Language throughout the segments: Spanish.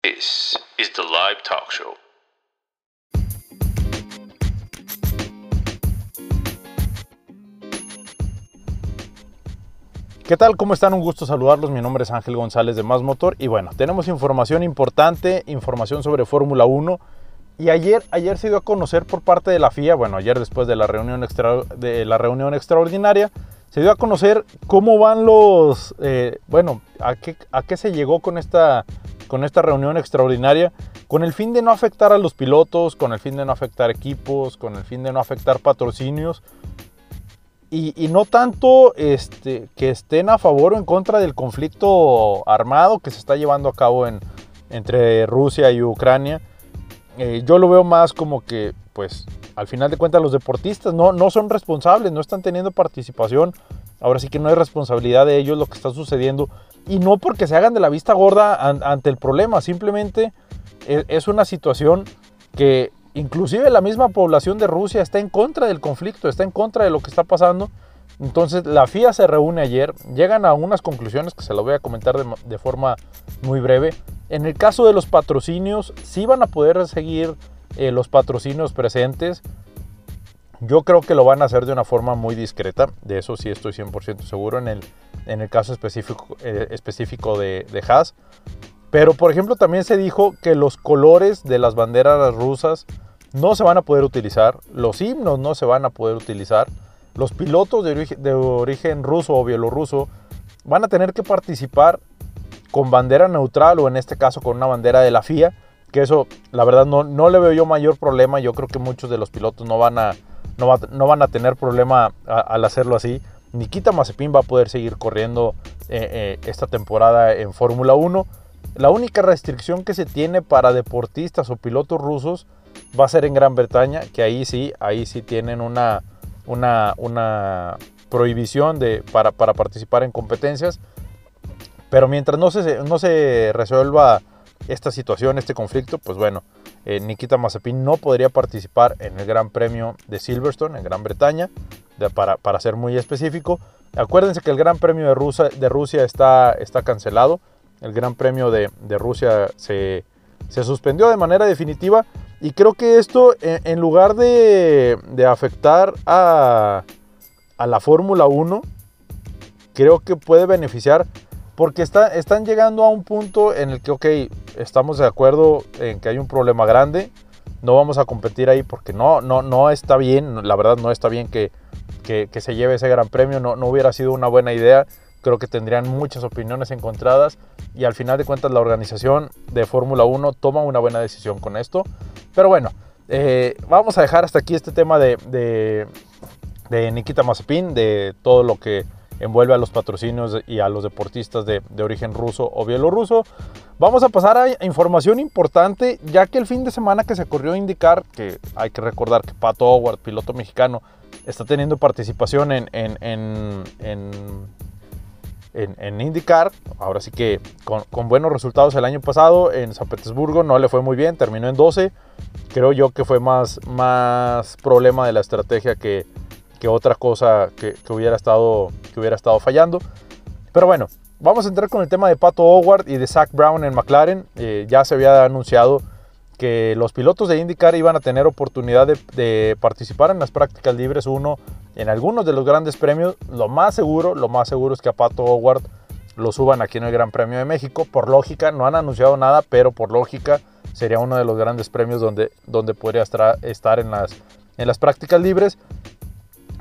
This is the live talk show. ¿Qué tal? ¿Cómo están? Un gusto saludarlos. Mi nombre es Ángel González de Más Motor y bueno, tenemos información importante, información sobre Fórmula 1 y ayer, ayer se dio a conocer por parte de la FIA, bueno, ayer después de la reunión, extra, de la reunión extraordinaria, se dio a conocer cómo van los, eh, bueno, a qué, a qué se llegó con esta, con esta reunión extraordinaria, con el fin de no afectar a los pilotos, con el fin de no afectar equipos, con el fin de no afectar patrocinios, y, no tanto este, que estén a favor o en contra del conflicto armado que se está llevando a cabo en, entre Rusia y Ucrania. Eh, yo lo veo más como que, pues, al final de cuentas los deportistas no, no son responsables, no están teniendo participación. Ahora sí que no hay responsabilidad de ellos lo que está sucediendo. Y no porque se hagan de la vista gorda ante el problema, simplemente e, es una situación que Inclusive la misma población de Rusia está en contra del conflicto, está en contra de lo que está pasando. Entonces la FIA se reúne ayer, llegan a unas conclusiones que se las voy a comentar de, forma muy breve. En el caso de los patrocinios, sí van a poder seguir eh, los patrocinios presentes. Yo creo que lo van a hacer de una forma muy discreta, de eso sí estoy 100% seguro en el, en el caso específico, eh, específico de, de Haas. Pero por ejemplo también se dijo que los colores de las banderas rusas no se van a poder utilizar, los himnos no se van a poder utilizar, los pilotos de origen, ruso o bielorruso van a tener que participar con bandera neutral o en este caso con una bandera de la FIA, que eso la verdad no, no le veo yo mayor problema, yo creo que muchos de los pilotos no van a, no, van a tener problema al hacerlo así. Nikita Mazepin va a poder seguir corriendo eh, eh, esta temporada en Fórmula 1. La única restricción que se tiene para deportistas o pilotos rusos va a ser en Gran Bretaña, que ahí sí, ahí sí tienen una, prohibición de, para, participar en competencias. Pero mientras no se, no se resuelva esta situación, este conflicto, pues bueno, eh, Nikita Mazepin no podría participar en el Gran Premio de Silverstone en Gran Bretaña, para, para, ser muy específico. Acuérdense que el Gran Premio de Rusia, de Rusia está, está cancelado. El Gran Premio de, Rusia se, se suspendió de manera definitiva y creo que esto, en, lugar de, afectar a, la Fórmula 1, creo que puede beneficiar porque está, están llegando a un punto en el que, ok, estamos de acuerdo en que hay un problema grande, no vamos a competir ahí porque no, no, no está bien, la verdad no está bien que, que, se lleve ese gran premio, no, no hubiera sido una buena idea creo que tendrían muchas opiniones encontradas y al final de cuentas la organización de Fórmula 1 toma una buena decisión con esto. Pero bueno, eh, vamos a dejar hasta aquí este tema de, de, Nikita Mazepin, de todo lo que envuelve a los patrocinios y a los deportistas de, de, origen ruso o bielorruso. Vamos a pasar a información importante, ya que el fin de semana que se corrió indicar, que hay que recordar que Pato Howard, piloto mexicano, está teniendo participación en, en en, IndyCar. Ahora sí que con, buenos resultados el año pasado en San Petersburgo no le fue muy bien, terminó en 12. Creo yo que fue más, más problema de la estrategia que, que otra cosa que, hubiera estado, que hubiera estado fallando. Pero bueno, vamos a entrar con el tema de Pato Howard y de Zach Brown en McLaren. Eh, ya se había anunciado que los pilotos de IndyCar iban a tener oportunidad de, participar en las prácticas libres uno en algunos de los grandes premios. Lo más seguro, lo más seguro es que a Pato Howard lo suban aquí en el Gran Premio de México. Por lógica, no han anunciado nada, pero por lógica sería uno de los grandes premios donde, donde podría estar en las, en las prácticas libres.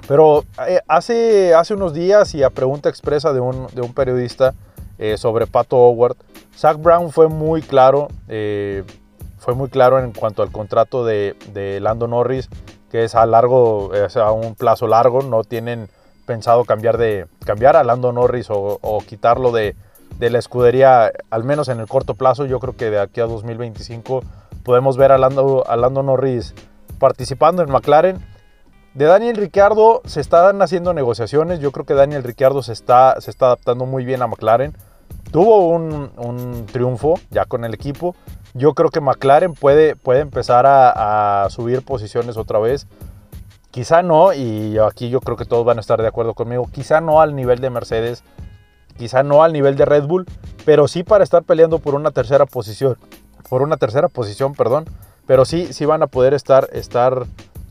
Pero eh, hace, hace unos días y a pregunta expresa de un, de un periodista eh, sobre Pato Howard, Zach Brown fue muy claro. Eh, fue muy claro en cuanto al contrato de, de Lando Norris, que es a largo, a un plazo largo, no tienen pensado cambiar, de, cambiar a Lando Norris o, quitarlo de, de, la escudería, al menos en el corto plazo. Yo creo que de aquí a 2025 podemos ver a Lando, a Lando Norris participando en McLaren. De Daniel Ricciardo se están haciendo negociaciones. Yo creo que Daniel Ricciardo se está, se está adaptando muy bien a McLaren. Tuvo un, un triunfo ya con el equipo yo creo que McLaren puede, puede empezar a, subir posiciones otra vez. Quizá no, y aquí yo creo que todos van a estar de acuerdo conmigo, quizá no al nivel de Mercedes, quizá no al nivel de Red Bull, pero sí para estar peleando por una tercera posición por una tercera posición, perdón, pero sí, sí van a poder estar, estar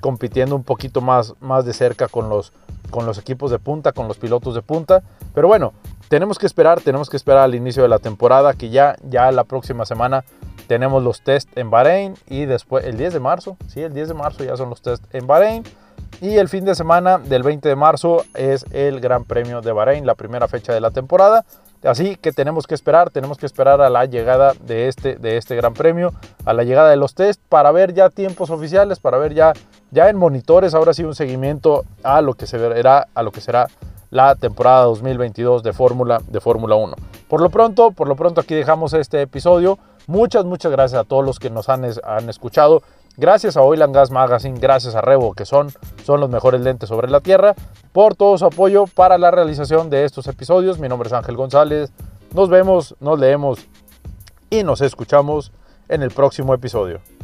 compitiendo un poquito más, más de cerca con los, con los equipos de punta, con los pilotos de punta. Pero bueno, tenemos que esperar, tenemos que esperar al inicio de la temporada, que ya, ya la próxima semana tenemos los test en Bahrein y después el 10 de marzo, sí, el 10 de marzo ya son los test en Bahrein. Y el fin de semana del 20 de marzo es el Gran Premio de Bahrein, la primera fecha de la temporada. Así que tenemos que esperar, tenemos que esperar a la llegada de este, de este Gran Premio, a la llegada de los test para ver ya tiempos oficiales, para ver ya, ya en monitores, ahora sí un seguimiento a lo que se a lo que será la temporada 2022 de Fórmula de Fórmula 1. Por lo pronto, por lo pronto aquí dejamos este episodio. Muchas, muchas gracias a todos los que nos han, han escuchado. Gracias a Oil and Gas Magazine, gracias a Revo, que son, son los mejores lentes sobre la Tierra, por todo su apoyo para la realización de estos episodios. Mi nombre es Ángel González. Nos vemos, nos leemos y nos escuchamos en el próximo episodio.